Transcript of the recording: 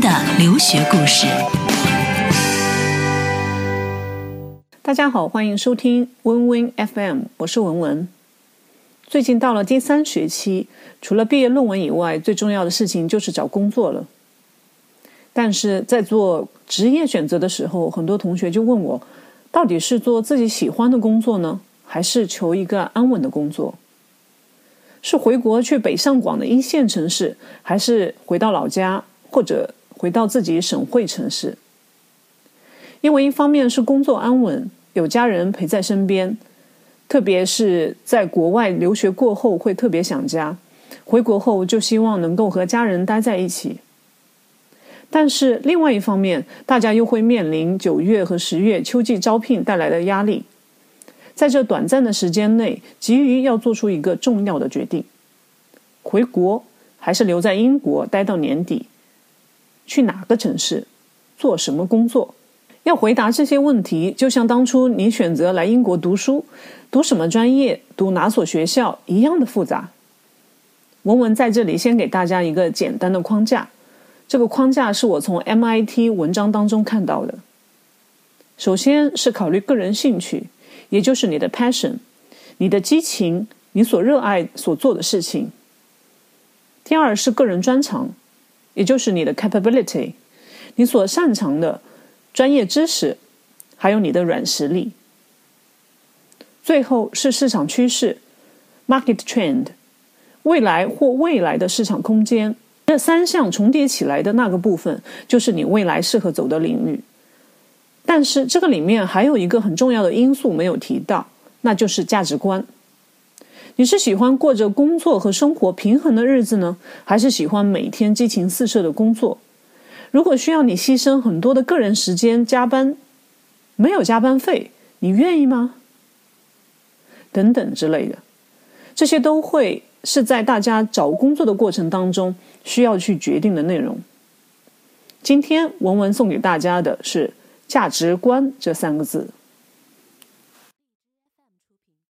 的留学故事。大家好，欢迎收听 Win Win FM，我是文文。最近到了第三学期，除了毕业论文以外，最重要的事情就是找工作了。但是在做职业选择的时候，很多同学就问我，到底是做自己喜欢的工作呢，还是求一个安稳的工作？是回国去北上广的一线城市，还是回到老家，或者回到自己省会城市？因为一方面是工作安稳，有家人陪在身边，特别是在国外留学过后会特别想家，回国后就希望能够和家人待在一起。但是另外一方面，大家又会面临九月和十月秋季招聘带来的压力，在这短暂的时间内，急于要做出一个重要的决定：回国还是留在英国待到年底？去哪个城市？做什么工作？要回答这些问题，就像当初你选择来英国读书，读什么专业，读哪所学校一样的复杂。文文在这里先给大家一个简单的框架。这个框架是我从 MIT 文章当中看到的。首先是考虑个人兴趣，也就是你的 passion，你的激情，你所热爱所做的事情。第二是个人专长，也就是你的 capability，你所擅长的专业知识，还有你的软实力。最后是市场趋势，market trend，未来或未来的市场空间。这三项重叠起来的那个部分，就是你未来适合走的领域。但是这个里面还有一个很重要的因素没有提到，那就是价值观。你是喜欢过着工作和生活平衡的日子呢，还是喜欢每天激情四射的工作？如果需要你牺牲很多的个人时间加班，没有加班费，你愿意吗？等等之类的，这些都会。是在大家找工作的过程当中需要去决定的内容。今天文文送给大家的是“价值观”这三个字。